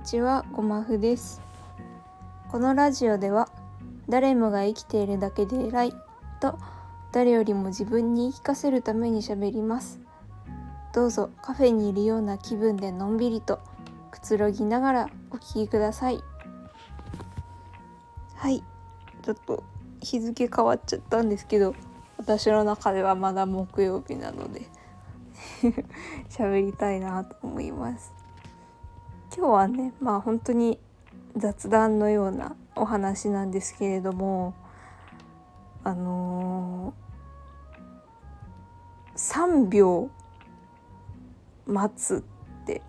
にちはごまふです。このラジオでは誰もが生きているだけで偉いと誰よりも自分に言い聞かせるために喋ります。どうぞカフェにいるような気分でのんびりとくつろぎながらお聞きください。はい。ちょっと日付変わっちゃったんですけど私の中ではまだ木曜日なので 喋りたいなと思います。今日はねまあ本当に雑談のようなお話なんですけれどもあのー、3秒待つって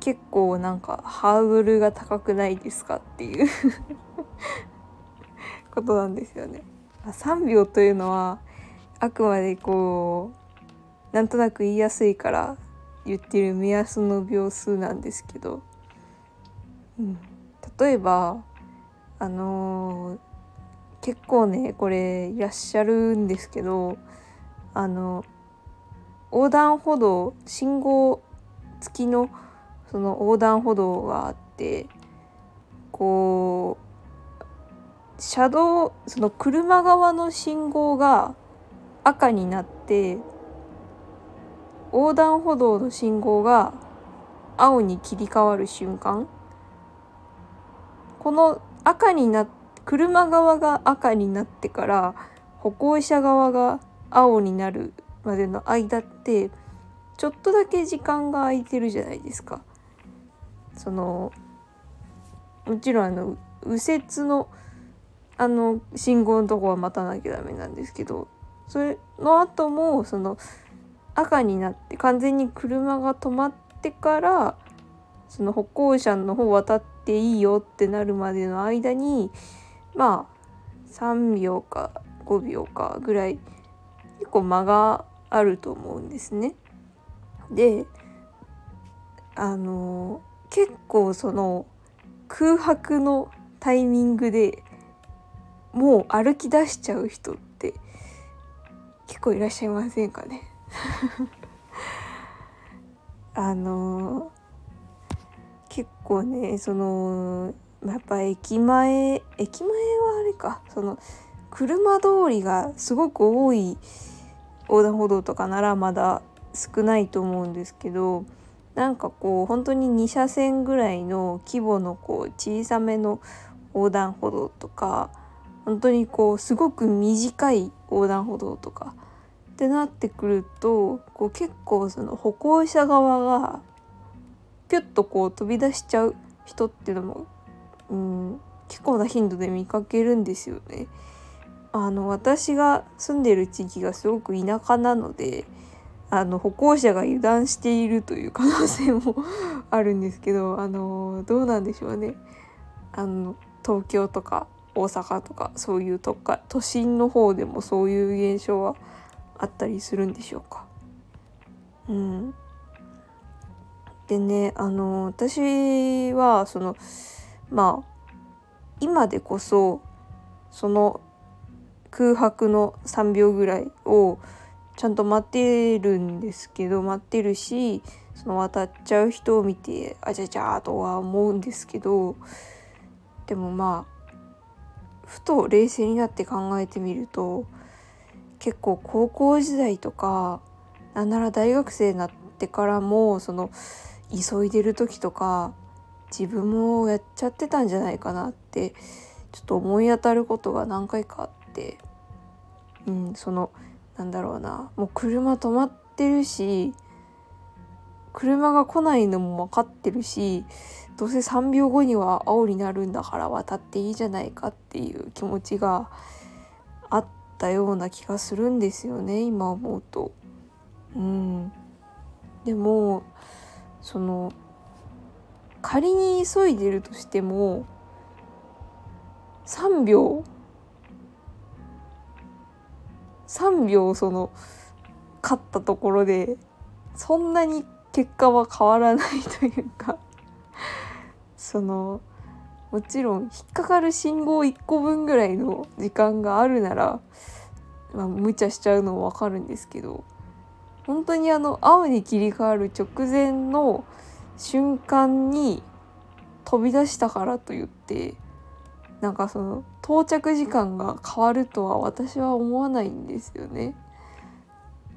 結構なんかハードルが高くないですかっていう ことなんですよね。3秒というのはあくまでこうなんとなく言いやすいから言ってる目安の秒数なんですけど、うん、例えばあのー、結構ねこれいらっしゃるんですけどあの横断歩道信号付きのその横断歩道があってこう車道その車側の信号が赤になって横断歩道の信号が青に切り替わる瞬間この赤にな車側が赤になってから歩行者側が青になるまでの間ってちょっとだけ時間が空いてるじゃないですか。そのもちろんあの右折のあの信号のとこは待たなきゃダメなんですけどそれの後もその赤になって完全に車が止まってからその歩行者の方渡っていいよってなるまでの間にまあ3秒か5秒かぐらい結構間があると思うんですね。であの結構その空白のタイミングでもう歩き出しちゃう人って結構いらっしゃいませんかね？あの結構ねそのやっぱ駅前駅前はあれかその車通りがすごく多い横断歩道とかならまだ少ないと思うんですけどなんかこう本当に2車線ぐらいの規模のこう小さめの横断歩道とか本当にこうすごく短い横断歩道とかってなってくるとこう結構その歩行者側がピュッとこう飛び出しちゃう人っていうのも、うん、結構な頻度で見かけるんですよね。あの私が住んでる地域がすごく田舎なのであの歩行者が油断しているという可能性も あるんですけどあのどうなんでしょうねあの東京とか大阪とかそういうとか都心の方でもそういう現象はあったりするんでしょうか。うん、でねあの私はそのまあ今でこそその空白の3秒ぐらいをちゃんと待ってるんですけど待ってるしその渡っちゃう人を見てあちゃちゃとは思うんですけどでもまあふと冷静になって考えてみると結構高校時代とかなんなら大学生になってからもその急いでる時とか自分もやっちゃってたんじゃないかなってちょっと思い当たることが何回かあってうんそのなんだろうなもう車止まってるし車が来ないのも分かってるしどうせ3秒後には青になるんだから渡っていいじゃないかっていう気持ちがあったような気がするんですよね今思うと。うん、でもその仮に急いでるとしても3秒3秒その勝ったところでそんなに結果は変わらないというかそのもちろん引っかかる信号1個分ぐらいの時間があるなら、まあ、無茶しちゃうのもわかるんですけど本当にあの青に切り替わる直前の瞬間に飛び出したからといってなんかその到着時間が変わるとは私は思わないんですよね。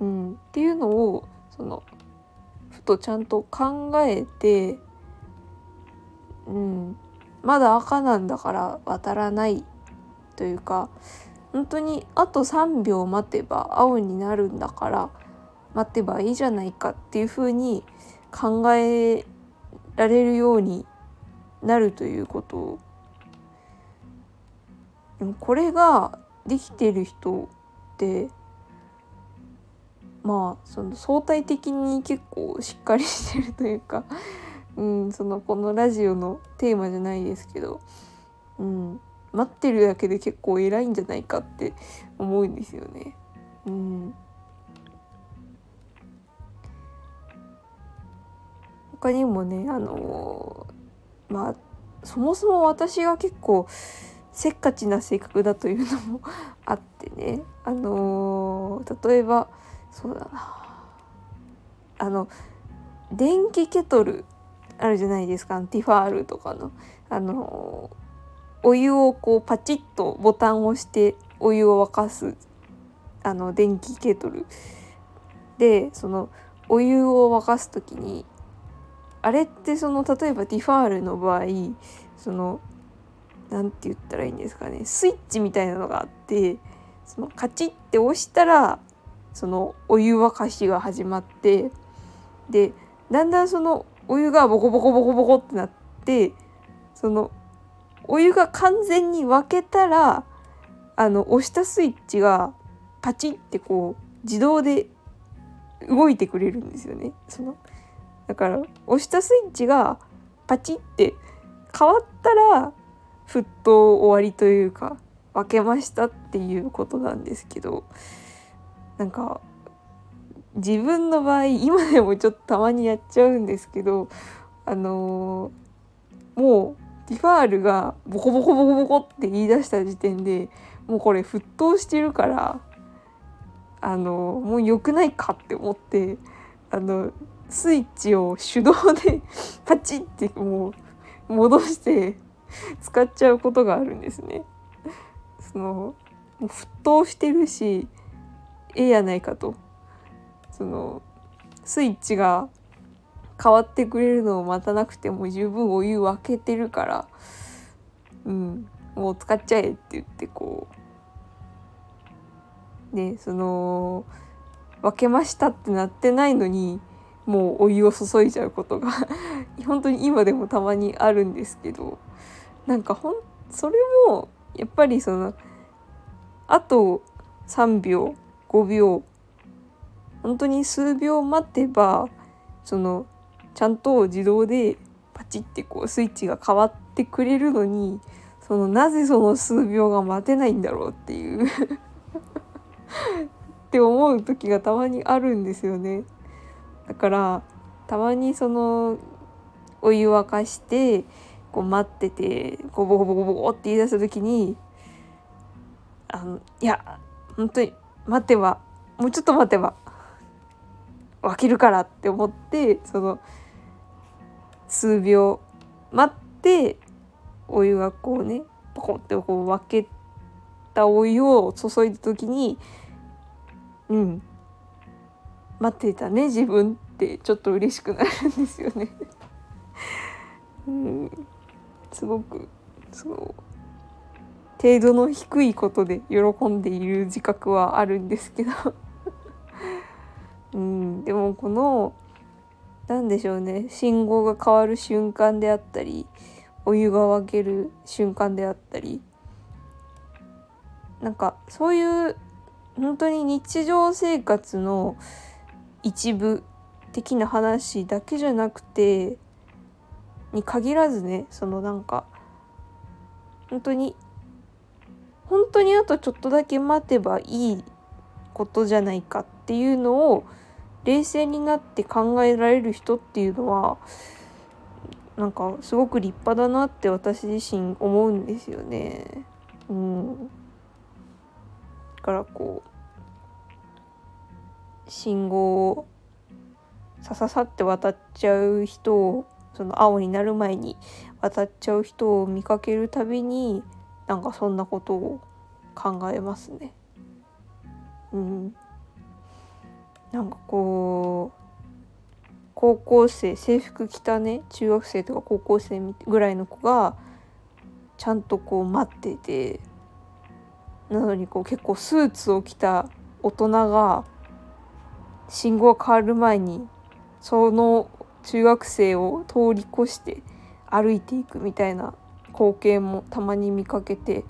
うん、っていうのをそのふとちゃんと考えて、うん、まだ赤なんだから渡らないというか本当にあと3秒待てば青になるんだから待てばいいじゃないかっていうふうに考えられるようになるということ。でもこれができてる人ってまあその相対的に結構しっかりしてるというか、うん、そのこのラジオのテーマじゃないですけど、うん、待ってるだけで結構偉いんじゃないかって思うんですよね。うん、他にもねあの、まあそもそも私が結構せっかちな性格だというのもあってね。あの、例えばそうだな。あの電気ケトルあるじゃないですか。ティファールとかの。あのお湯をこうパチッとボタンを押してお湯を沸かす。あの電気ケトル。でそのお湯を沸かす時にあれってその例えばティファールの場合その何て言ったらいいんですかね。スイッチみたいなのがあってそのカチッて押したらそのお湯沸かしが始まってでだんだんそのお湯がボコボコボコボコってなってそのお湯が完全に沸けたらあの押したスイッチがパチってこう自動で動いてくれるんですよね。そのだから押したスイッチがパチって変わったら沸騰終わりというか分けましたっていうことなんですけどなんか自分の場合今でもちょっとたまにやっちゃうんですけどあのー、もうティファールがボコボコボコボコって言い出した時点でもうこれ沸騰してるからあのー、もう良くないかって思ってあのスイッチを手動で パチッてもう戻して使っちゃうことがあるんですね。その沸騰してるしええやないかとそのスイッチが変わってくれるのを待たなくても十分お湯沸けてるからうんもう使っちゃえって言ってこうねその分けましたってなってないのにもうお湯を注いじゃうことが 本当に今でもたまにあるんですけどなんかほんそれもやっぱりそのあと3秒5秒本当に数秒待てばそのちゃんと自動でパチってこうスイッチが変わってくれるのにそのなぜその数秒が待てないんだろうっていう って思う時がたまにあるんですよね。だからたまにそのお湯沸かしてこう待っててこうボコボコボコって言い出した時にあのいや本当に待てばもうちょっと待てば分けるからって思ってその数秒待ってお湯がこうねポコンってこう分けたお湯を注いだ時にうん待ってたね自分ってちょっと嬉しくなるんですよね。うんすごくそう。程度の低いことで喜んでいる自覚はあるんですけど。でもこの何でしょうね信号が変わる瞬間であったりお湯が沸ける瞬間であったりなんかそういう本当に日常生活の一部的な話だけじゃなくてに限らずねそのなんか本当に本当にあとちょっとだけ待てばいいことじゃないかっていうのを冷静になって考えられる人っていうのはなんかすごく立派だなって私自身思うんですよね。うん、だからこう信号をさささって渡っちゃう人をその青になる前に渡っちゃう人を見かけるたびになんかそんなことを考えますね。うん、なんかこう高校生制服着たね中学生とか高校生ぐらいの子がちゃんとこう待っててなのにこう結構スーツを着た大人が信号が変わる前にその中学生を通り越して歩いていくみたいな光景もたまに見かけて、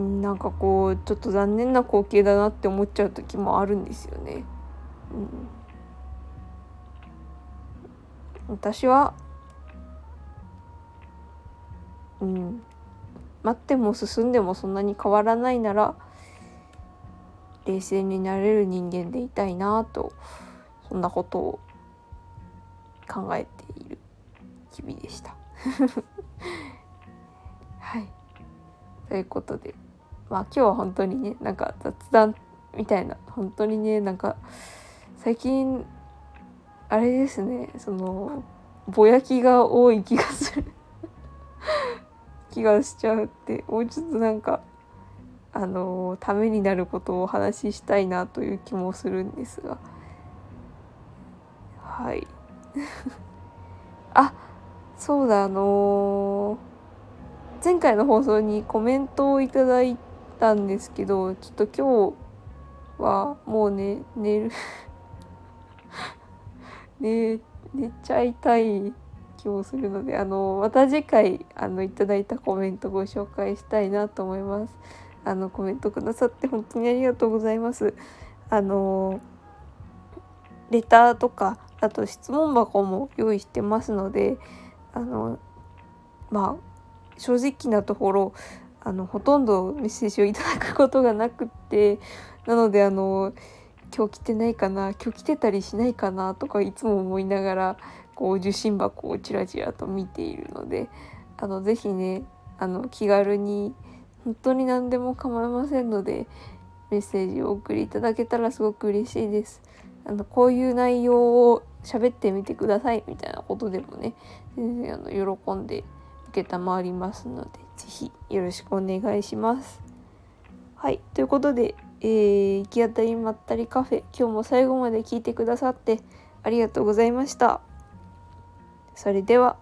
なんかこうちょっと残念な光景だなって思っちゃう時もあるんですよね。うん、私は、うん、待っても進んでもそんなに変わらないなら冷静になれる人間でいたいなとそんなことを考えている日々でした。はいということでまあ今日は本当にねなんか雑談みたいな本当にねなんか最近あれですねそのぼやきが多い気がする。気がしちゃうってもうちょっとなんかあのためになることをお話ししたいなという気もするんですが。はい。あそうだあのー、前回の放送にコメントをいただいたんですけどちょっと今日はもうね寝る ね寝ちゃいたい気もするのであのまた次回あのいただいたコメントご紹介したいなと思います。あのコメントくださって本当にありがとうございます。あのレターとかあと質問箱も用意してますのであのまあ正直なところあのほとんどメッセージをいただくことがなくってなのであの今日来てないかな今日来てたりしないかなとかいつも思いながらこう受信箱をちらちらと見ているのであのぜひねあの気軽に本当に何でも構いませんのでメッセージをお送りいただけたらすごく嬉しいです。あのこういう内容を喋ってみてくださいみたいなことでもね全然あの喜んで承りますので是非よろしくお願いします。はいということで、えー、行き当たりまったりカフェ今日も最後まで聞いてくださってありがとうございました。それでは。